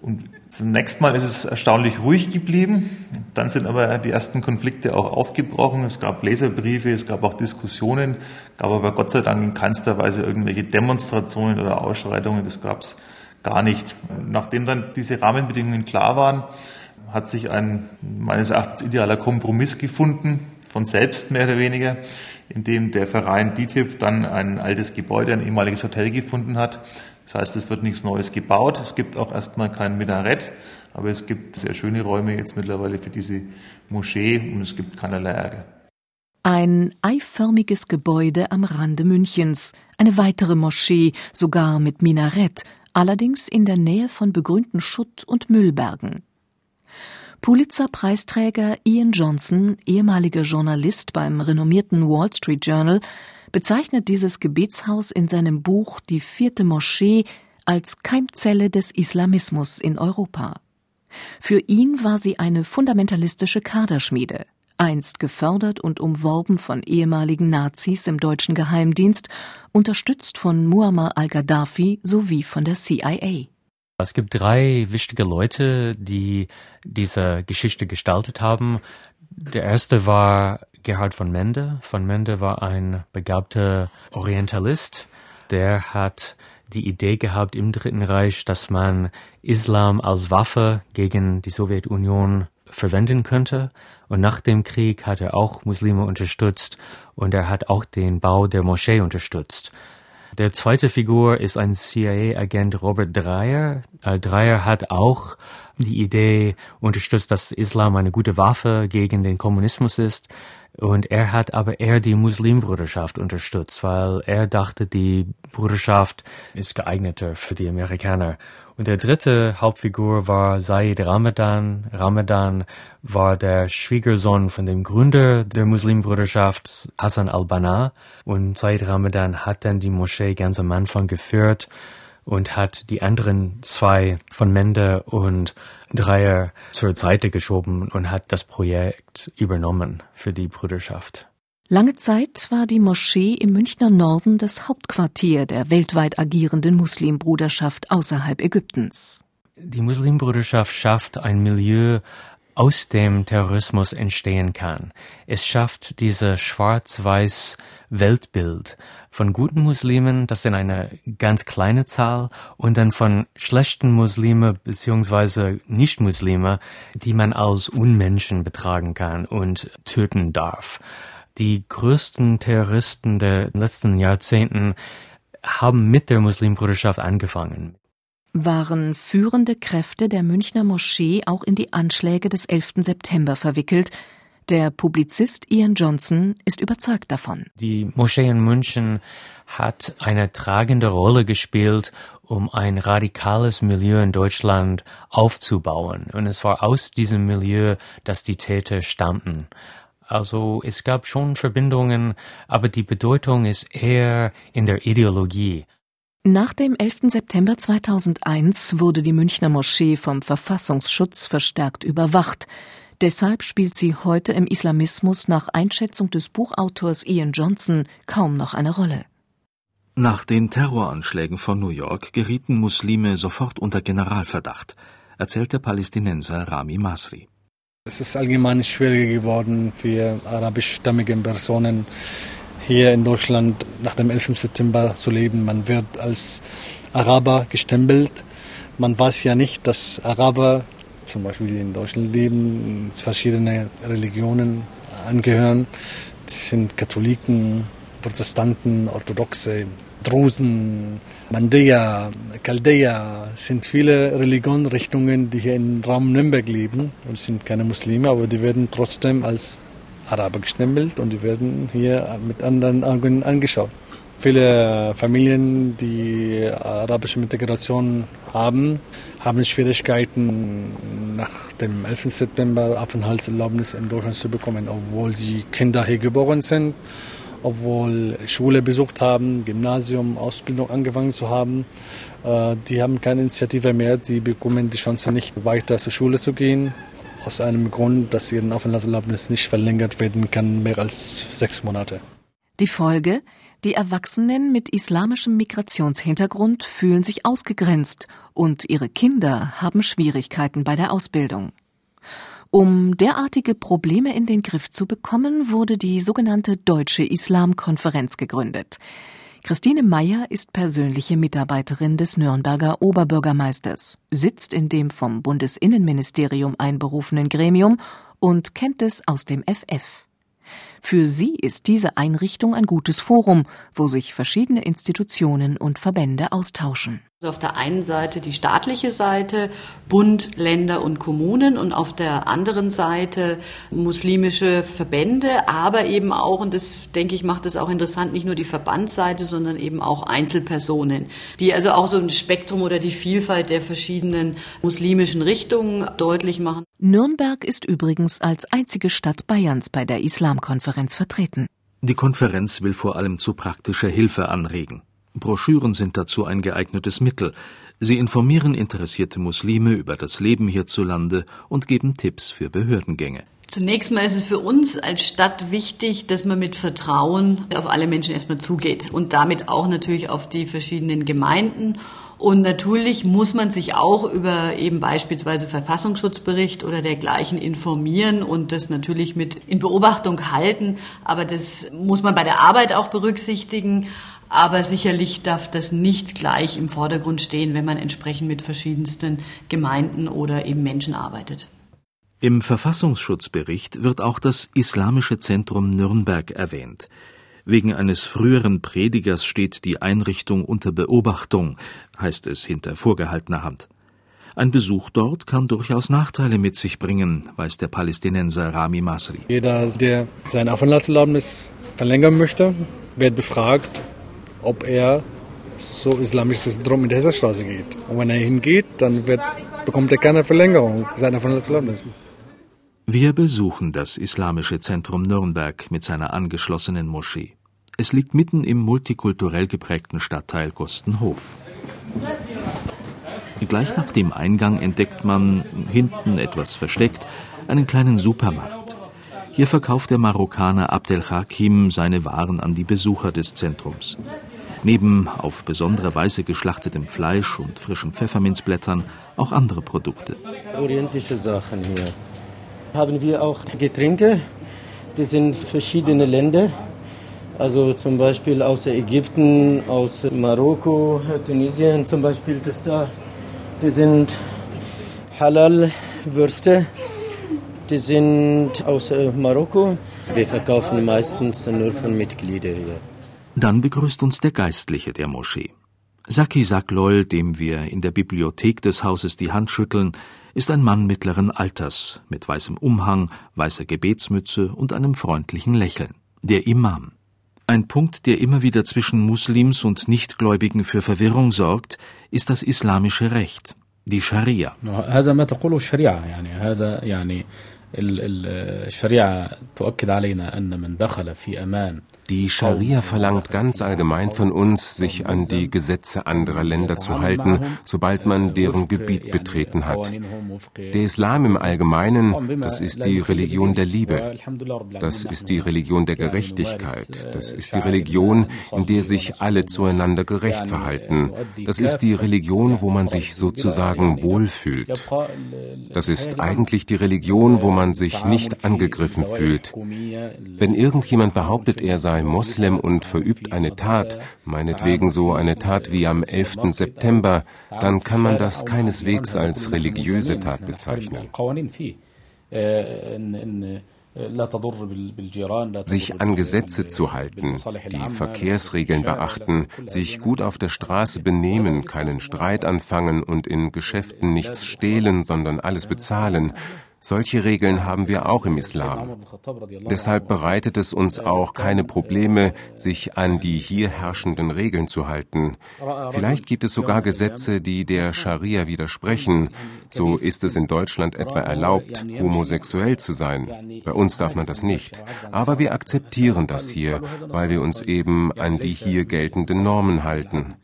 Und zunächst mal ist es erstaunlich ruhig geblieben. Dann sind aber die ersten Konflikte auch aufgebrochen. Es gab Leserbriefe, es gab auch Diskussionen, gab aber Gott sei Dank in keinster Weise irgendwelche Demonstrationen oder Ausschreitungen. Das gab es gar nicht. Nachdem dann diese Rahmenbedingungen klar waren, hat sich ein meines Erachtens idealer Kompromiss gefunden, von selbst mehr oder weniger, in dem der Verein DITIB dann ein altes Gebäude, ein ehemaliges Hotel gefunden hat. Das heißt, es wird nichts Neues gebaut. Es gibt auch erstmal kein Minarett, aber es gibt sehr schöne Räume jetzt mittlerweile für diese Moschee und es gibt keinerlei Ärger. Ein eiförmiges Gebäude am Rande Münchens, eine weitere Moschee, sogar mit Minarett, allerdings in der Nähe von begrünten Schutt- und Müllbergen. Pulitzer-Preisträger Ian Johnson, ehemaliger Journalist beim renommierten Wall Street Journal, bezeichnet dieses Gebetshaus in seinem Buch Die vierte Moschee als Keimzelle des Islamismus in Europa. Für ihn war sie eine fundamentalistische Kaderschmiede, einst gefördert und umworben von ehemaligen Nazis im deutschen Geheimdienst, unterstützt von Muammar al-Gaddafi sowie von der CIA. Es gibt drei wichtige Leute, die diese Geschichte gestaltet haben. Der erste war Gerhard von Mende. Von Mende war ein begabter Orientalist. Der hat die Idee gehabt im Dritten Reich, dass man Islam als Waffe gegen die Sowjetunion verwenden könnte. Und nach dem Krieg hat er auch Muslime unterstützt und er hat auch den Bau der Moschee unterstützt. Der zweite Figur ist ein CIA-Agent Robert Dreyer. Äh, Dreyer hat auch die Idee unterstützt, dass Islam eine gute Waffe gegen den Kommunismus ist. Und er hat aber eher die Muslimbruderschaft unterstützt, weil er dachte, die Bruderschaft ist geeigneter für die Amerikaner. Und der dritte Hauptfigur war Said Ramadan. Ramadan war der Schwiegersohn von dem Gründer der Muslimbruderschaft, Hassan al-Banna. Und Said Ramadan hat dann die Moschee ganz am Anfang geführt und hat die anderen zwei von Mende und Dreier zur Seite geschoben und hat das Projekt übernommen für die Brüderschaft. Lange Zeit war die Moschee im Münchner Norden das Hauptquartier der weltweit agierenden Muslimbruderschaft außerhalb Ägyptens. Die Muslimbruderschaft schafft ein Milieu, aus dem Terrorismus entstehen kann. Es schafft dieses schwarz-weiß Weltbild von guten Muslimen, das sind eine ganz kleine Zahl, und dann von schlechten Muslime beziehungsweise Nicht-Muslime, die man als Unmenschen betragen kann und töten darf. Die größten Terroristen der letzten Jahrzehnten haben mit der Muslimbruderschaft angefangen. Waren führende Kräfte der Münchner Moschee auch in die Anschläge des 11. September verwickelt, der Publizist Ian Johnson ist überzeugt davon. Die Moschee in München hat eine tragende Rolle gespielt, um ein radikales Milieu in Deutschland aufzubauen. Und es war aus diesem Milieu, dass die Täter stammten. Also es gab schon Verbindungen, aber die Bedeutung ist eher in der Ideologie. Nach dem 11. September 2001 wurde die Münchner Moschee vom Verfassungsschutz verstärkt überwacht. Deshalb spielt sie heute im Islamismus nach Einschätzung des Buchautors Ian Johnson kaum noch eine Rolle. Nach den Terroranschlägen von New York gerieten Muslime sofort unter Generalverdacht, erzählt der Palästinenser Rami Masri. Es ist allgemein schwieriger geworden für arabischstämmige Personen hier in Deutschland nach dem 11. September zu leben. Man wird als Araber gestempelt. Man weiß ja nicht, dass Araber zum Beispiel in Deutschland leben, verschiedene Religionen angehören. Das sind Katholiken, Protestanten, Orthodoxe, Drusen, Mandea, Chaldea, sind viele Religionrichtungen, die hier im Raum Nürnberg leben und sind keine Muslime, aber die werden trotzdem als Araber gestempelt und die werden hier mit anderen Augen angeschaut. Viele Familien, die arabische Integration haben, haben Schwierigkeiten, nach dem 11. September Aufenthaltserlaubnis in Deutschland zu bekommen, obwohl sie Kinder hier geboren sind, obwohl Schule besucht haben, Gymnasium, Ausbildung angefangen zu haben. Äh, die haben keine Initiative mehr, die bekommen die Chance nicht weiter zur Schule zu gehen, aus einem Grund, dass ihre Aufenthaltserlaubnis nicht verlängert werden kann, mehr als sechs Monate. Die Folge? Die Erwachsenen mit islamischem Migrationshintergrund fühlen sich ausgegrenzt und ihre Kinder haben Schwierigkeiten bei der Ausbildung. Um derartige Probleme in den Griff zu bekommen, wurde die sogenannte Deutsche Islamkonferenz gegründet. Christine Meyer ist persönliche Mitarbeiterin des Nürnberger Oberbürgermeisters, sitzt in dem vom Bundesinnenministerium einberufenen Gremium und kennt es aus dem FF. Für sie ist diese Einrichtung ein gutes Forum, wo sich verschiedene Institutionen und Verbände austauschen. Also auf der einen Seite die staatliche Seite, Bund, Länder und Kommunen und auf der anderen Seite muslimische Verbände, aber eben auch, und das denke ich macht es auch interessant, nicht nur die Verbandsseite, sondern eben auch Einzelpersonen, die also auch so ein Spektrum oder die Vielfalt der verschiedenen muslimischen Richtungen deutlich machen. Nürnberg ist übrigens als einzige Stadt Bayerns bei der Islamkonferenz vertreten. Die Konferenz will vor allem zu praktischer Hilfe anregen. Broschüren sind dazu ein geeignetes Mittel. Sie informieren interessierte Muslime über das Leben hierzulande und geben Tipps für Behördengänge. Zunächst mal ist es für uns als Stadt wichtig, dass man mit Vertrauen auf alle Menschen erstmal zugeht und damit auch natürlich auf die verschiedenen Gemeinden. Und natürlich muss man sich auch über eben beispielsweise Verfassungsschutzbericht oder dergleichen informieren und das natürlich mit in Beobachtung halten. Aber das muss man bei der Arbeit auch berücksichtigen. Aber sicherlich darf das nicht gleich im Vordergrund stehen, wenn man entsprechend mit verschiedensten Gemeinden oder eben Menschen arbeitet. Im Verfassungsschutzbericht wird auch das Islamische Zentrum Nürnberg erwähnt. Wegen eines früheren Predigers steht die Einrichtung unter Beobachtung, heißt es hinter vorgehaltener Hand. Ein Besuch dort kann durchaus Nachteile mit sich bringen, weiß der Palästinenser Rami Masri. Jeder, der seine Aufenthaltserlaubnis verlängern möchte, wird befragt, ob er so islamisches Syndrom in der Hesserstraße geht. Und wenn er hingeht, dann wird, bekommt er keine Verlängerung seiner Verletzungserlaubnis. Wir besuchen das Islamische Zentrum Nürnberg mit seiner angeschlossenen Moschee. Es liegt mitten im multikulturell geprägten Stadtteil Gostenhof. Gleich nach dem Eingang entdeckt man, hinten etwas versteckt, einen kleinen Supermarkt. Hier verkauft der Marokkaner Abdel Hakim seine Waren an die Besucher des Zentrums. Neben auf besondere Weise geschlachtetem Fleisch und frischen Pfefferminzblättern auch andere Produkte. Orientische Sachen hier. Haben wir auch Getränke, die sind verschiedene Länder. Also zum Beispiel aus Ägypten, aus Marokko, Tunesien zum Beispiel das da. Die sind Halal-Würste. Die sind aus Marokko. Wir verkaufen meistens nur von Mitgliedern hier. Dann begrüßt uns der Geistliche der Moschee. Saki Saklol, dem wir in der Bibliothek des Hauses die Hand schütteln, ist ein Mann mittleren Alters mit weißem Umhang, weißer Gebetsmütze und einem freundlichen Lächeln. Der Imam. Ein Punkt, der immer wieder zwischen Muslims und Nichtgläubigen für Verwirrung sorgt, ist das islamische Recht, die Scharia. الشريعة تؤكد علينا أن من دخل في أمان die Scharia verlangt ganz allgemein von uns, sich an die Gesetze anderer Länder zu halten, sobald man deren Gebiet betreten hat. Der Islam im Allgemeinen, das ist die Religion der Liebe, das ist die Religion der Gerechtigkeit, das ist die Religion, in der sich alle zueinander gerecht verhalten, das ist die Religion, wo man sich sozusagen wohlfühlt. Das ist eigentlich die Religion, wo man sich nicht angegriffen fühlt. Wenn irgendjemand behauptet, er sei Moslem und verübt eine Tat, meinetwegen so eine Tat wie am 11. September, dann kann man das keineswegs als religiöse Tat bezeichnen. Sich an Gesetze zu halten, die Verkehrsregeln beachten, sich gut auf der Straße benehmen, keinen Streit anfangen und in Geschäften nichts stehlen, sondern alles bezahlen, Solche Regeln haben wir auch im Islam. Deshalb bereitet es uns auch keine Probleme, sich an die hier herrschenden Regeln zu halten. Vielleicht gibt es sogar Gesetze, die der Scharia widersprechen. So ist es in Deutschland etwa erlaubt, homosexuell zu sein. Bei uns darf man das nicht. Aber wir akzeptieren das hier, weil wir uns eben an die hier geltenden Normen halten.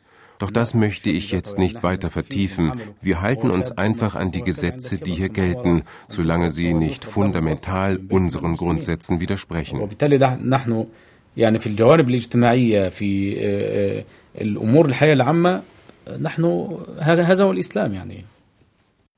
Doch das möchte ich jetzt nicht weiter vertiefen. Wir halten uns einfach an die Gesetze, die hier gelten, solange sie nicht fundamental unseren Grundsätzen widersprechen. يعني في الجوانب الاجتماعية في الأمور الحياة العامة نحن هذا هو الإسلام يعني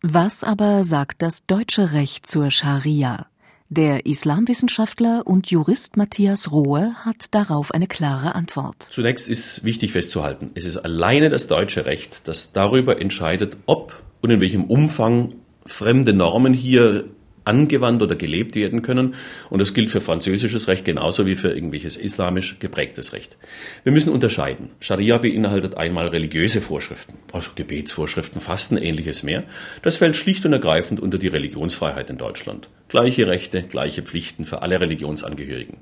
Was aber sagt das deutsche Recht zur Scharia? Der Islamwissenschaftler und Jurist Matthias Rohe hat darauf eine klare Antwort. Zunächst ist wichtig festzuhalten, es ist alleine das deutsche Recht, das darüber entscheidet, ob und in welchem Umfang fremde Normen hier angewandt oder gelebt werden können. Und das gilt für französisches Recht genauso wie für irgendwelches islamisch geprägtes Recht. Wir müssen unterscheiden. Scharia beinhaltet einmal religiöse Vorschriften, also Gebetsvorschriften, Fasten, ähnliches mehr. Das fällt schlicht und ergreifend unter die Religionsfreiheit in Deutschland. Gleiche Rechte, gleiche Pflichten für alle Religionsangehörigen.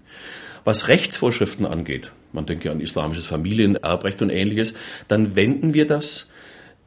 Was Rechtsvorschriften angeht, man denke an islamisches Familienerbrecht und ähnliches, dann wenden wir das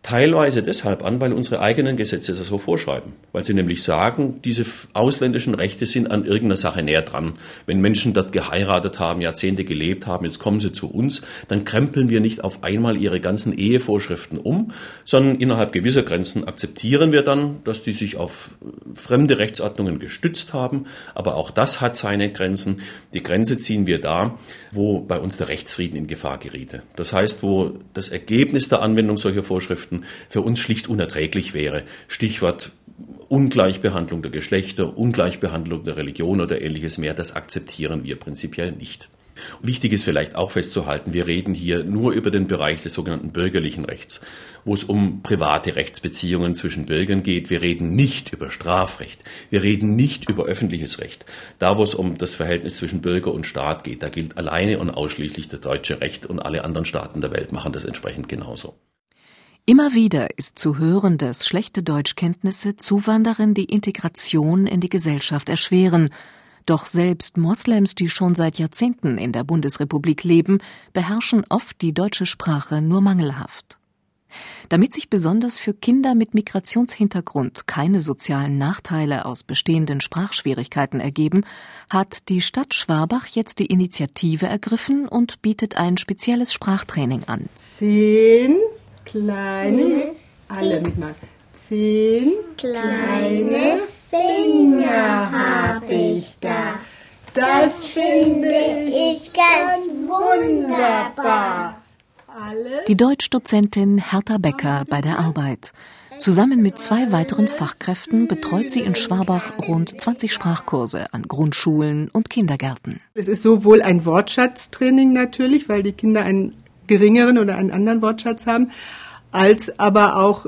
Teilweise deshalb an, weil unsere eigenen Gesetze das so vorschreiben. Weil sie nämlich sagen, diese ausländischen Rechte sind an irgendeiner Sache näher dran. Wenn Menschen dort geheiratet haben, Jahrzehnte gelebt haben, jetzt kommen sie zu uns, dann krempeln wir nicht auf einmal ihre ganzen Ehevorschriften um, sondern innerhalb gewisser Grenzen akzeptieren wir dann, dass die sich auf fremde Rechtsordnungen gestützt haben. Aber auch das hat seine Grenzen. Die Grenze ziehen wir da, wo bei uns der Rechtsfrieden in Gefahr geriete. Das heißt, wo das Ergebnis der Anwendung solcher Vorschriften für uns schlicht unerträglich wäre. Stichwort Ungleichbehandlung der Geschlechter, Ungleichbehandlung der Religion oder ähnliches mehr, das akzeptieren wir prinzipiell nicht. Wichtig ist vielleicht auch festzuhalten, wir reden hier nur über den Bereich des sogenannten bürgerlichen Rechts, wo es um private Rechtsbeziehungen zwischen Bürgern geht. Wir reden nicht über Strafrecht. Wir reden nicht über öffentliches Recht. Da, wo es um das Verhältnis zwischen Bürger und Staat geht, da gilt alleine und ausschließlich das deutsche Recht und alle anderen Staaten der Welt machen das entsprechend genauso. Immer wieder ist zu hören, dass schlechte Deutschkenntnisse Zuwanderern die Integration in die Gesellschaft erschweren. Doch selbst Moslems, die schon seit Jahrzehnten in der Bundesrepublik leben, beherrschen oft die deutsche Sprache nur mangelhaft. Damit sich besonders für Kinder mit Migrationshintergrund keine sozialen Nachteile aus bestehenden Sprachschwierigkeiten ergeben, hat die Stadt Schwabach jetzt die Initiative ergriffen und bietet ein spezielles Sprachtraining an. Zehn kleine, alle mitmachen. Zehn kleine Finger habe ich da. Das finde ich ganz wunderbar. Die Deutschdozentin Hertha Becker bei der Arbeit. Zusammen mit zwei weiteren Fachkräften betreut sie in Schwabach rund 20 Sprachkurse an Grundschulen und Kindergärten. Es ist sowohl ein Wortschatztraining natürlich, weil die Kinder einen geringeren oder einen anderen Wortschatz haben, als aber auch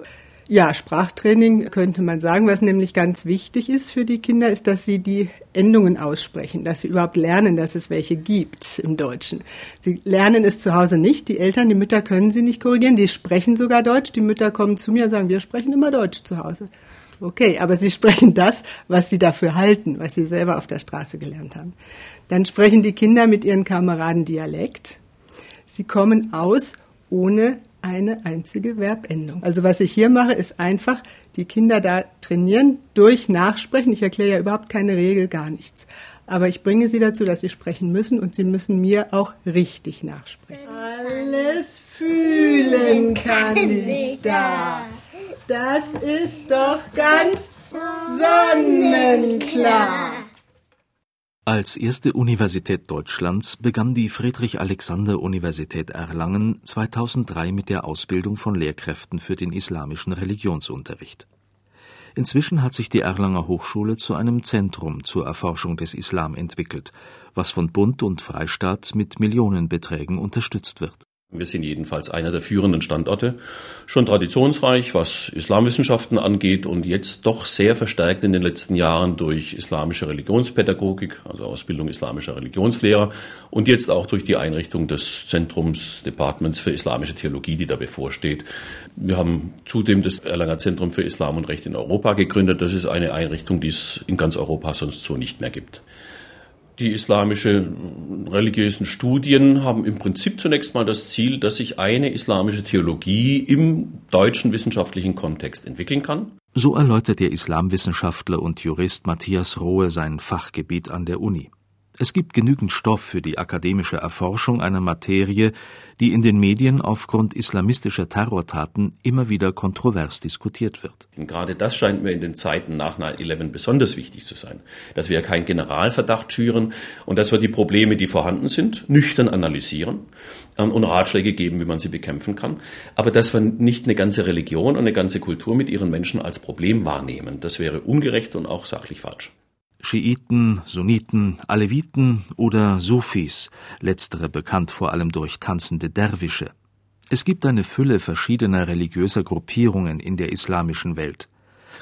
ja, Sprachtraining könnte man sagen, was nämlich ganz wichtig ist für die Kinder, ist, dass sie die Endungen aussprechen, dass sie überhaupt lernen, dass es welche gibt im Deutschen. Sie lernen es zu Hause nicht, die Eltern, die Mütter können sie nicht korrigieren, die sprechen sogar Deutsch, die Mütter kommen zu mir und sagen, wir sprechen immer Deutsch zu Hause. Okay, aber sie sprechen das, was sie dafür halten, was sie selber auf der Straße gelernt haben. Dann sprechen die Kinder mit ihren Kameraden Dialekt. Sie kommen aus ohne eine einzige Verbendung. Also was ich hier mache, ist einfach die Kinder da trainieren durch Nachsprechen. Ich erkläre ja überhaupt keine Regel, gar nichts. Aber ich bringe sie dazu, dass sie sprechen müssen und sie müssen mir auch richtig nachsprechen. Alles fühlen kann ich da. Das ist doch ganz sonnenklar. Als erste Universität Deutschlands begann die Friedrich-Alexander-Universität Erlangen 2003 mit der Ausbildung von Lehrkräften für den islamischen Religionsunterricht. Inzwischen hat sich die Erlanger Hochschule zu einem Zentrum zur Erforschung des Islam entwickelt, was von Bund und Freistaat mit Millionenbeträgen unterstützt wird Wir sind jedenfalls einer der führenden Standorte, schon traditionsreich, was Islamwissenschaften angeht und jetzt doch sehr verstärkt in den letzten Jahren durch islamische Religionspädagogik, also Ausbildung islamischer Religionslehrer und jetzt auch durch die Einrichtung des Zentrums Departments für islamische Theologie, die da bevorsteht. Wir haben zudem das Erlanger Zentrum für Islam und Recht in Europa gegründet. Das ist eine Einrichtung, die es in ganz Europa sonst so nicht mehr gibt. Die islamischen religiösen Studien haben im Prinzip zunächst mal das Ziel, dass sich eine islamische Theologie im deutschen wissenschaftlichen Kontext entwickeln kann. So erläutert der Islamwissenschaftler und Jurist Matthias Rohe sein Fachgebiet an der Uni. Es gibt genügend Stoff für die akademische Erforschung einer Materie, die in den Medien aufgrund islamistischer Terrortaten immer wieder kontrovers diskutiert wird. Und gerade das scheint mir in den Zeiten nach 9-11 besonders wichtig zu sein, dass wir keinen Generalverdacht schüren und dass wir die Probleme, die vorhanden sind, nüchtern analysieren ähm, und Ratschläge geben, wie man sie bekämpfen kann, aber dass wir nicht eine ganze Religion und eine ganze Kultur mit ihren Menschen als Problem wahrnehmen. Das wäre ungerecht und auch sachlich falsch. Schiiten, Sunniten, Aleviten oder Sufis, letztere bekannt vor allem durch tanzende Derwische. Es gibt eine Fülle verschiedener religiöser Gruppierungen in der islamischen Welt.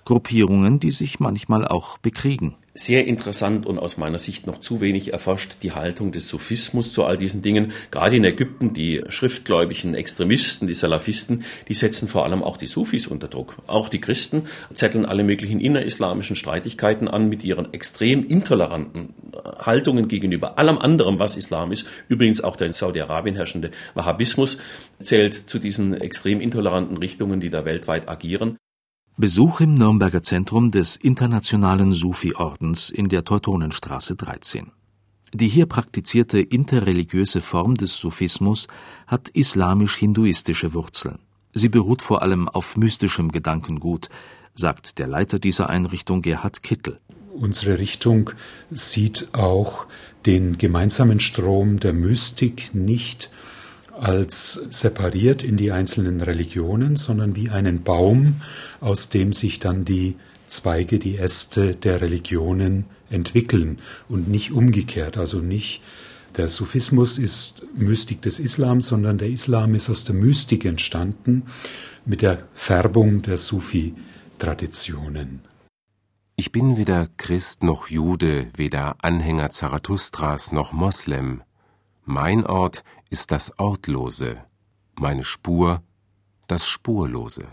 Gruppierungen, die sich manchmal auch bekriegen sehr interessant und aus meiner Sicht noch zu wenig erforscht die Haltung des Sufismus zu all diesen Dingen. Gerade in Ägypten, die schriftgläubigen Extremisten, die Salafisten, die setzen vor allem auch die Sufis unter Druck. Auch die Christen zetteln alle möglichen innerislamischen Streitigkeiten an mit ihren extrem intoleranten Haltungen gegenüber allem anderem, was Islam ist. Übrigens auch der in Saudi-Arabien herrschende Wahhabismus zählt zu diesen extrem intoleranten Richtungen, die da weltweit agieren. Besuch im Nürnberger Zentrum des Internationalen Sufi-Ordens in der Teutonenstraße 13. Die hier praktizierte interreligiöse Form des Sufismus hat islamisch-hinduistische Wurzeln. Sie beruht vor allem auf mystischem Gedankengut, sagt der Leiter dieser Einrichtung Gerhard Kittel. Unsere Richtung sieht auch den gemeinsamen Strom der Mystik nicht als separiert in die einzelnen Religionen, sondern wie einen Baum, aus dem sich dann die Zweige, die Äste der Religionen entwickeln und nicht umgekehrt, also nicht der Sufismus ist Mystik des Islam, sondern der Islam ist aus der Mystik entstanden mit der Färbung der Sufi-Traditionen. Ich bin weder Christ noch Jude, weder Anhänger Zarathustras noch Moslem. Mein Ort ist das Ortlose, meine Spur das Spurlose.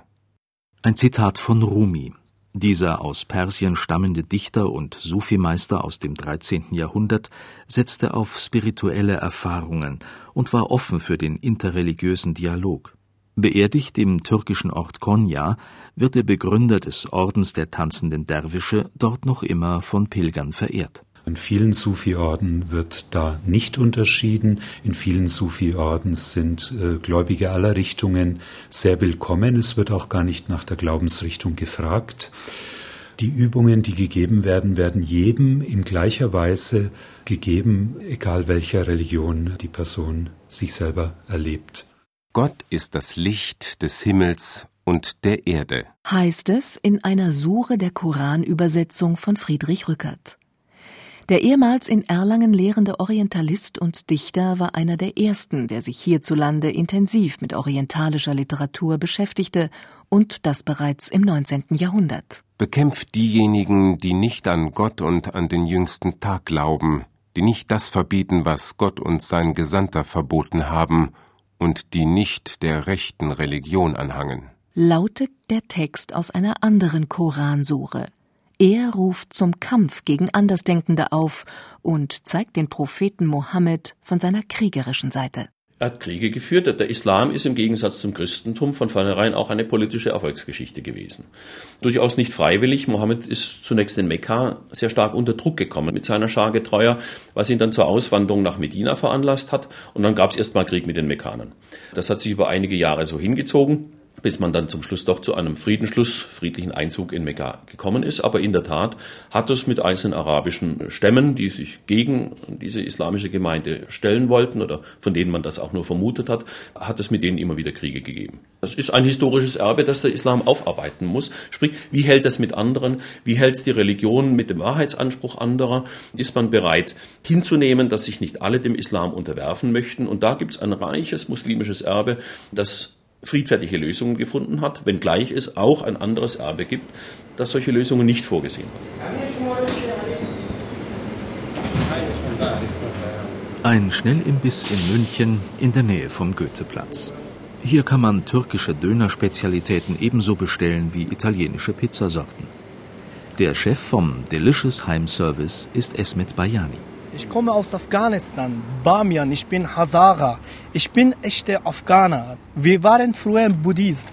Ein Zitat von Rumi. Dieser aus Persien stammende Dichter und Sufi-Meister aus dem 13. Jahrhundert setzte auf spirituelle Erfahrungen und war offen für den interreligiösen Dialog. Beerdigt im türkischen Ort Konya wird der Begründer des Ordens der tanzenden Derwische dort noch immer von Pilgern verehrt. In vielen Sufi-Orden wird da nicht unterschieden. In vielen Sufi-Orden sind äh, Gläubige aller Richtungen sehr willkommen. Es wird auch gar nicht nach der Glaubensrichtung gefragt. Die Übungen, die gegeben werden, werden jedem in gleicher Weise gegeben, egal welcher Religion die Person sich selber erlebt. Gott ist das Licht des Himmels und der Erde. Heißt es in einer Sure der Koranübersetzung von Friedrich Rückert. Der ehemals in Erlangen lehrende Orientalist und Dichter war einer der ersten, der sich hierzulande intensiv mit orientalischer Literatur beschäftigte und das bereits im 19. Jahrhundert. Bekämpft diejenigen, die nicht an Gott und an den jüngsten Tag glauben, die nicht das verbieten, was Gott und sein Gesandter verboten haben, und die nicht der rechten Religion anhangen. Lautet der Text aus einer anderen Koransure. Er ruft zum Kampf gegen Andersdenkende auf und zeigt den Propheten Mohammed von seiner kriegerischen Seite. Er hat Kriege geführt. Der Islam ist im Gegensatz zum Christentum von vornherein auch eine politische Erfolgsgeschichte gewesen. Durchaus nicht freiwillig. Mohammed ist zunächst in Mekka sehr stark unter Druck gekommen mit seiner Schar Getreuer, was ihn dann zur Auswanderung nach Medina veranlasst hat. Und dann gab es erstmal Krieg mit den Mekkanern. Das hat sich über einige Jahre so hingezogen bis man dann zum Schluss doch zu einem Friedensschluss, friedlichen Einzug in Mekka gekommen ist. Aber in der Tat hat es mit einzelnen arabischen Stämmen, die sich gegen diese islamische Gemeinde stellen wollten oder von denen man das auch nur vermutet hat, hat es mit denen immer wieder Kriege gegeben. Das ist ein historisches Erbe, das der Islam aufarbeiten muss. Sprich, wie hält es mit anderen? Wie hält es die Religion mit dem Wahrheitsanspruch anderer? Ist man bereit hinzunehmen, dass sich nicht alle dem Islam unterwerfen möchten? Und da gibt es ein reiches muslimisches Erbe, das friedfertige Lösungen gefunden hat, wenngleich es auch ein anderes Erbe gibt, das solche Lösungen nicht vorgesehen hat. Ein Schnellimbiss in München in der Nähe vom Goetheplatz. Hier kann man türkische Dönerspezialitäten ebenso bestellen wie italienische Pizzasorten. Der Chef vom Delicious Heim Service ist Esmet Bayani. Ich komme aus Afghanistan, Bamian, ich bin Hazara. Ich bin echter Afghaner. Wir waren früher im Buddhismus.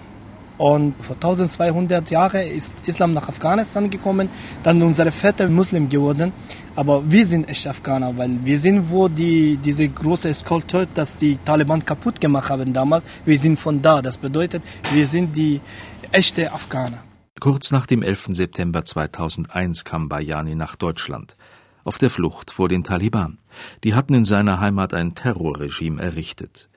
Und vor 1200 Jahren ist Islam nach Afghanistan gekommen, dann unsere Väter Muslim geworden. Aber wir sind echt Afghaner, weil wir sind, wo die, diese große Skulptur, das die Taliban kaputt gemacht haben damals, wir sind von da. Das bedeutet, wir sind die echte Afghaner. Kurz nach dem 11. September 2001 kam Bayani nach Deutschland auf der Flucht vor den Taliban. Die hatten in seiner Heimat ein Terrorregime errichtet.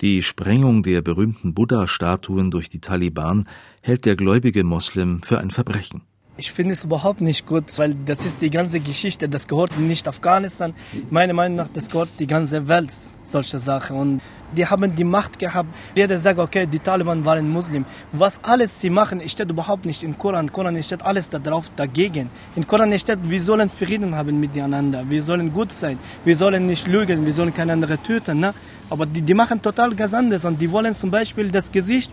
Die Sprengung der berühmten Buddha-Statuen durch die Taliban hält der gläubige Moslem für ein Verbrechen. Ich finde es überhaupt nicht gut, weil das ist die ganze Geschichte, das gehört nicht Afghanistan. Meiner Meinung nach, das gehört die ganze Welt, solche Sachen. Und die haben die Macht gehabt. Jeder sagt, okay, die Taliban waren Muslim. Was alles sie machen, steht überhaupt nicht im Koran. Koran steht alles darauf dagegen. In Koran steht, wir sollen Frieden haben miteinander. Wir sollen gut sein. Wir sollen nicht lügen. Wir sollen keine andere töten. Ne? Aber die, die machen total ganz anders. Und die wollen zum Beispiel das Gesicht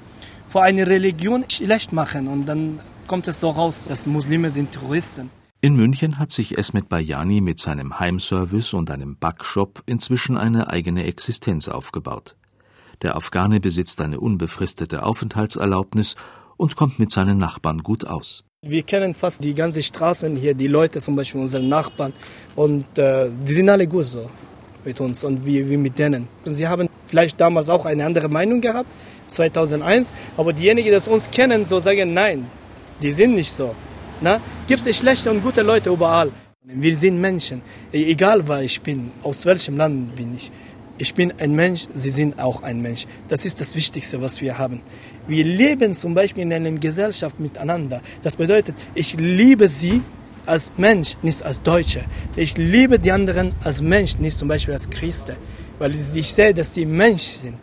vor einer Religion schlecht machen. Und dann kommt es so raus, dass Muslime sind Terroristen. In München hat sich Esmet Bayani mit seinem Heimservice und einem Backshop inzwischen eine eigene Existenz aufgebaut. Der Afghane besitzt eine unbefristete Aufenthaltserlaubnis und kommt mit seinen Nachbarn gut aus. Wir kennen fast die ganze Straßen hier, die Leute, zum Beispiel unsere Nachbarn. Und äh, die sind alle gut so mit uns und wir, wir mit denen. Und sie haben vielleicht damals auch eine andere Meinung gehabt, 2001. Aber diejenigen, die uns kennen, so sagen, nein, die sind nicht so. Na? Gibt es schlechte und gute Leute überall. Wir sind Menschen, egal wer ich bin, aus welchem Land bin ich. Ich bin ein Mensch, Sie sind auch ein Mensch. Das ist das Wichtigste, was wir haben. Wir leben zum Beispiel in einer Gesellschaft miteinander. Das bedeutet, ich liebe Sie als Mensch, nicht als Deutsche. Ich liebe die anderen als Mensch, nicht zum Beispiel als Christen. Weil ich sehe, dass sie Mensch sind.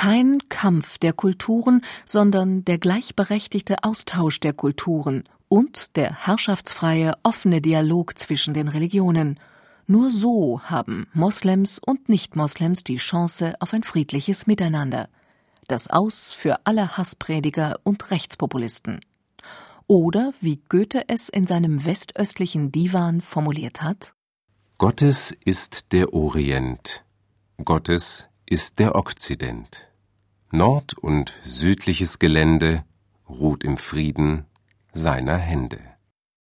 Kein Kampf der Kulturen, sondern der gleichberechtigte Austausch der Kulturen und der herrschaftsfreie, offene Dialog zwischen den Religionen. Nur so haben Moslems und Nicht-Moslems die Chance auf ein friedliches Miteinander. Das Aus für alle Hassprediger und Rechtspopulisten. Oder wie Goethe es in seinem westöstlichen Divan formuliert hat: Gottes ist der Orient, Gottes ist der Okzident. Nord- und südliches Gelände ruht im Frieden seiner Hände.